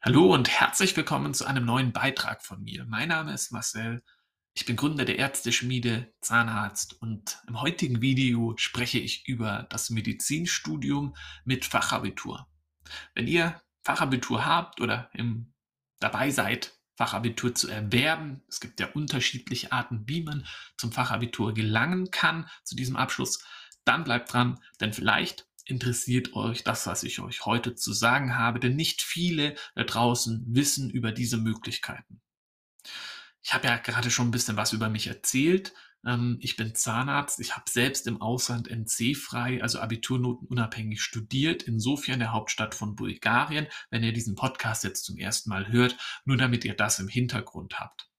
Hallo und herzlich willkommen zu einem neuen Beitrag von mir. Mein Name ist Marcel. Ich bin Gründer der Ärzteschmiede, Zahnarzt und im heutigen Video spreche ich über das Medizinstudium mit Fachabitur. Wenn ihr Fachabitur habt oder im, dabei seid, Fachabitur zu erwerben, es gibt ja unterschiedliche Arten, wie man zum Fachabitur gelangen kann, zu diesem Abschluss, dann bleibt dran, denn vielleicht interessiert euch das, was ich euch heute zu sagen habe, denn nicht viele da draußen wissen über diese Möglichkeiten. Ich habe ja gerade schon ein bisschen was über mich erzählt. Ähm, ich bin Zahnarzt. Ich habe selbst im Ausland NC-frei, also Abiturnoten unabhängig studiert, in Sofia in der Hauptstadt von Bulgarien. Wenn ihr diesen Podcast jetzt zum ersten Mal hört, nur damit ihr das im Hintergrund habt.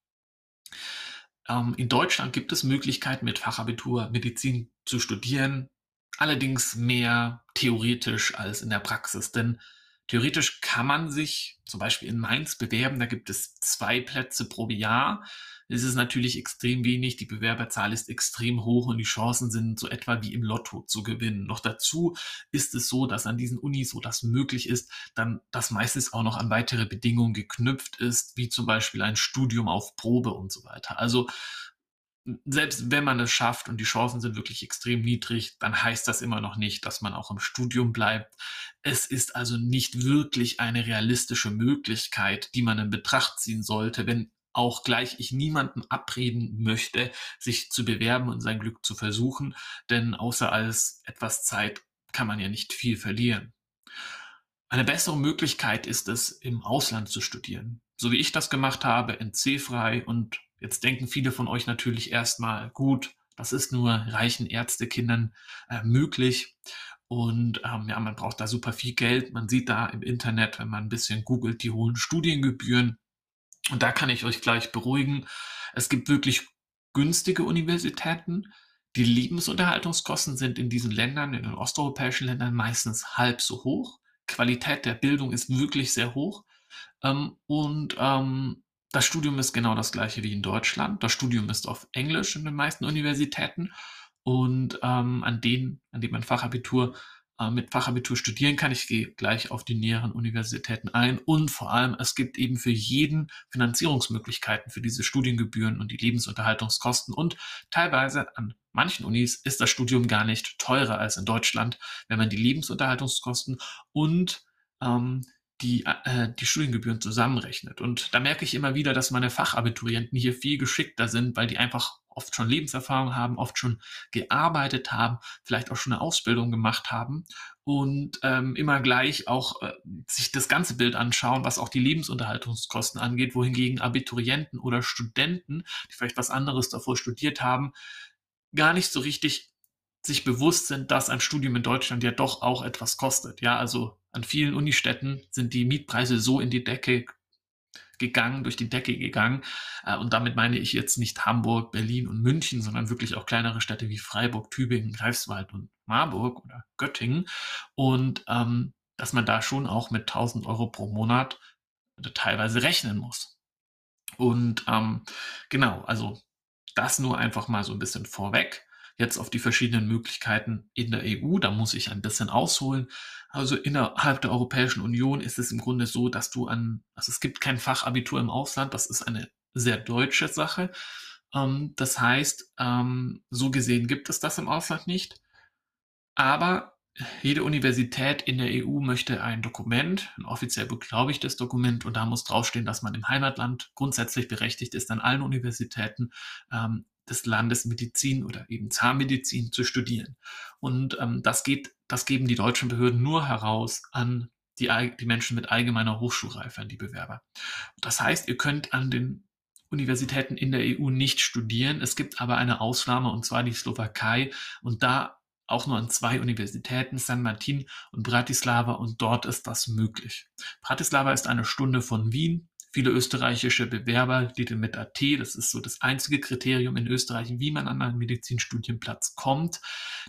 Ähm, in Deutschland gibt es Möglichkeiten, mit Fachabitur Medizin zu studieren allerdings mehr theoretisch als in der Praxis, denn theoretisch kann man sich zum Beispiel in Mainz bewerben, da gibt es zwei Plätze pro Jahr. Es ist natürlich extrem wenig, die Bewerberzahl ist extrem hoch und die Chancen sind so etwa wie im Lotto zu gewinnen. Noch dazu ist es so, dass an diesen Unis, wo das möglich ist, dann das meistens auch noch an weitere Bedingungen geknüpft ist, wie zum Beispiel ein Studium auf Probe und so weiter. Also selbst wenn man es schafft und die Chancen sind wirklich extrem niedrig, dann heißt das immer noch nicht, dass man auch im Studium bleibt. Es ist also nicht wirklich eine realistische Möglichkeit, die man in Betracht ziehen sollte, wenn auch gleich ich niemanden abreden möchte, sich zu bewerben und sein Glück zu versuchen, denn außer als etwas Zeit kann man ja nicht viel verlieren. Eine bessere Möglichkeit ist es, im Ausland zu studieren. So wie ich das gemacht habe, NC-frei und Jetzt denken viele von euch natürlich erstmal, gut, das ist nur reichen Ärztekindern äh, möglich. Und ähm, ja, man braucht da super viel Geld. Man sieht da im Internet, wenn man ein bisschen googelt, die hohen Studiengebühren. Und da kann ich euch gleich beruhigen. Es gibt wirklich günstige Universitäten. Die Lebensunterhaltungskosten sind in diesen Ländern, in den osteuropäischen Ländern meistens halb so hoch. Qualität der Bildung ist wirklich sehr hoch. Ähm, und ähm, das Studium ist genau das gleiche wie in Deutschland. Das Studium ist auf Englisch in den meisten Universitäten und ähm, an denen, an denen man Fachabitur äh, mit Fachabitur studieren kann. Ich gehe gleich auf die näheren Universitäten ein und vor allem es gibt eben für jeden Finanzierungsmöglichkeiten für diese Studiengebühren und die Lebensunterhaltungskosten und teilweise an manchen Unis ist das Studium gar nicht teurer als in Deutschland, wenn man die Lebensunterhaltungskosten und ähm, die, äh, die Studiengebühren zusammenrechnet. Und da merke ich immer wieder, dass meine Fachabiturienten hier viel geschickter sind, weil die einfach oft schon Lebenserfahrung haben, oft schon gearbeitet haben, vielleicht auch schon eine Ausbildung gemacht haben und ähm, immer gleich auch äh, sich das ganze Bild anschauen, was auch die Lebensunterhaltungskosten angeht, wohingegen Abiturienten oder Studenten, die vielleicht was anderes davor studiert haben, gar nicht so richtig sich bewusst sind, dass ein Studium in Deutschland ja doch auch etwas kostet. Ja, also an vielen Unistädten sind die Mietpreise so in die Decke gegangen, durch die Decke gegangen. Äh, und damit meine ich jetzt nicht Hamburg, Berlin und München, sondern wirklich auch kleinere Städte wie Freiburg, Tübingen, Greifswald und Marburg oder Göttingen. Und ähm, dass man da schon auch mit 1000 Euro pro Monat teilweise rechnen muss. Und ähm, genau, also das nur einfach mal so ein bisschen vorweg jetzt auf die verschiedenen Möglichkeiten in der EU. Da muss ich ein bisschen ausholen. Also innerhalb der Europäischen Union ist es im Grunde so, dass du an, also es gibt kein Fachabitur im Ausland. Das ist eine sehr deutsche Sache. Ähm, das heißt, ähm, so gesehen gibt es das im Ausland nicht. Aber jede Universität in der EU möchte ein Dokument, ein offiziell beglaubigtes Dokument, und da muss draufstehen, dass man im Heimatland grundsätzlich berechtigt ist, an allen Universitäten ähm, des Landes Medizin oder eben Zahnmedizin zu studieren. Und ähm, das geht, das geben die deutschen Behörden nur heraus an die, die Menschen mit allgemeiner Hochschulreife, an die Bewerber. Das heißt, ihr könnt an den Universitäten in der EU nicht studieren. Es gibt aber eine Ausnahme, und zwar die Slowakei. Und da auch nur an zwei Universitäten, San Martin und Bratislava, und dort ist das möglich. Bratislava ist eine Stunde von Wien, viele österreichische Bewerber, die den mit AT, das ist so das einzige Kriterium in Österreich, wie man an einen Medizinstudienplatz kommt,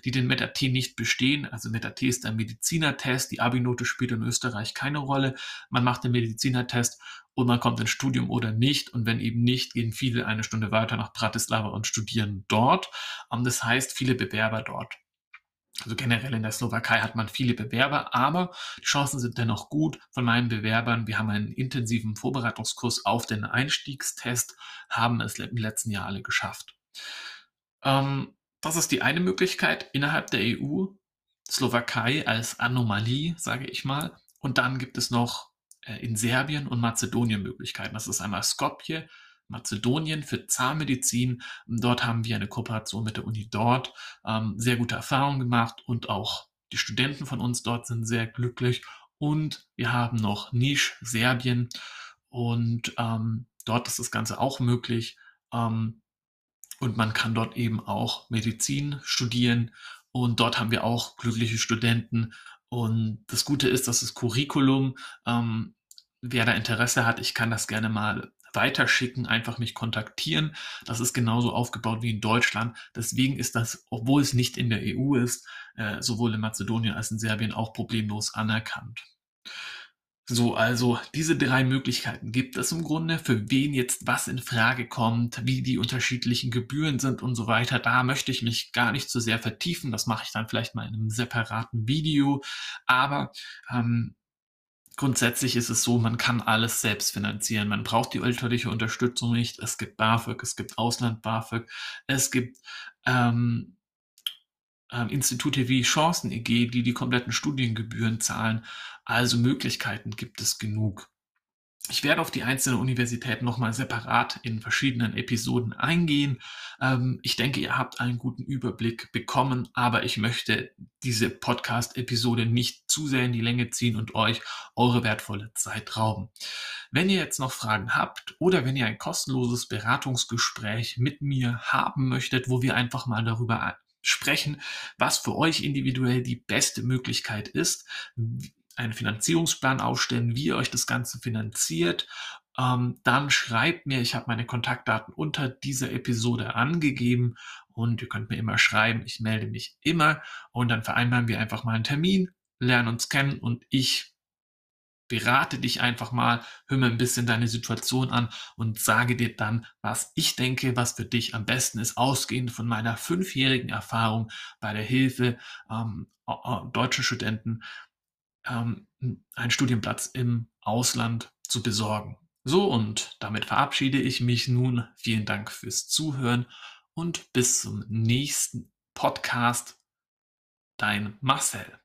die den mit AT nicht bestehen. Also mit AT ist ein Medizinertest, die Abi-Note spielt in Österreich keine Rolle. Man macht den Medizinertest und man kommt ins Studium oder nicht. Und wenn eben nicht, gehen viele eine Stunde weiter nach Bratislava und studieren dort. Das heißt, viele Bewerber dort. Also generell in der Slowakei hat man viele Bewerber, aber die Chancen sind dennoch gut von meinen Bewerbern. Wir haben einen intensiven Vorbereitungskurs auf den Einstiegstest, haben es im letzten Jahr alle geschafft. Ähm, das ist die eine Möglichkeit innerhalb der EU. Slowakei als Anomalie, sage ich mal. Und dann gibt es noch äh, in Serbien und Mazedonien Möglichkeiten. Das ist einmal Skopje, Mazedonien für Zahnmedizin. Dort haben wir eine Kooperation mit der Uni dort, ähm, sehr gute Erfahrungen gemacht und auch die Studenten von uns dort sind sehr glücklich. Und wir haben noch Nisch, Serbien und ähm, dort ist das Ganze auch möglich. Ähm, und man kann dort eben auch Medizin studieren und dort haben wir auch glückliche Studenten. Und das Gute ist, dass das Curriculum, ähm, wer da Interesse hat, ich kann das gerne mal weiterschicken, einfach mich kontaktieren. Das ist genauso aufgebaut wie in Deutschland. Deswegen ist das, obwohl es nicht in der EU ist, äh, sowohl in Mazedonien als in Serbien auch problemlos anerkannt. So, also diese drei Möglichkeiten gibt es im Grunde, für wen jetzt was in Frage kommt, wie die unterschiedlichen Gebühren sind und so weiter. Da möchte ich mich gar nicht so sehr vertiefen. Das mache ich dann vielleicht mal in einem separaten Video. Aber ähm, grundsätzlich ist es so, man kann alles selbst finanzieren. Man braucht die elterliche Unterstützung nicht. Es gibt BAföG, es gibt Ausland-BAföG, es gibt ähm, ähm, Institute wie Chancen-EG, die die kompletten Studiengebühren zahlen. Also Möglichkeiten gibt es genug. Ich werde auf die einzelnen Universitäten nochmal separat in verschiedenen Episoden eingehen. Ähm, ich denke, ihr habt einen guten Überblick bekommen, aber ich möchte diese Podcast-Episode nicht zu sehr in die Länge ziehen und euch eure wertvolle Zeit rauben. Wenn ihr jetzt noch Fragen habt oder wenn ihr ein kostenloses Beratungsgespräch mit mir haben möchtet, wo wir einfach mal darüber sprechen, was für euch individuell die beste Möglichkeit ist, einen Finanzierungsplan aufstellen, wie ihr euch das Ganze finanziert. Ähm, dann schreibt mir, ich habe meine Kontaktdaten unter dieser Episode angegeben und ihr könnt mir immer schreiben, ich melde mich immer und dann vereinbaren wir einfach mal einen Termin, lernen uns kennen und ich berate dich einfach mal, hör mir ein bisschen deine Situation an und sage dir dann, was ich denke, was für dich am besten ist, ausgehend von meiner fünfjährigen Erfahrung bei der Hilfe ähm, deutschen Studenten ähm, einen Studienplatz im Ausland zu besorgen. So, und damit verabschiede ich mich nun. Vielen Dank fürs Zuhören und bis zum nächsten Podcast. Dein Marcel.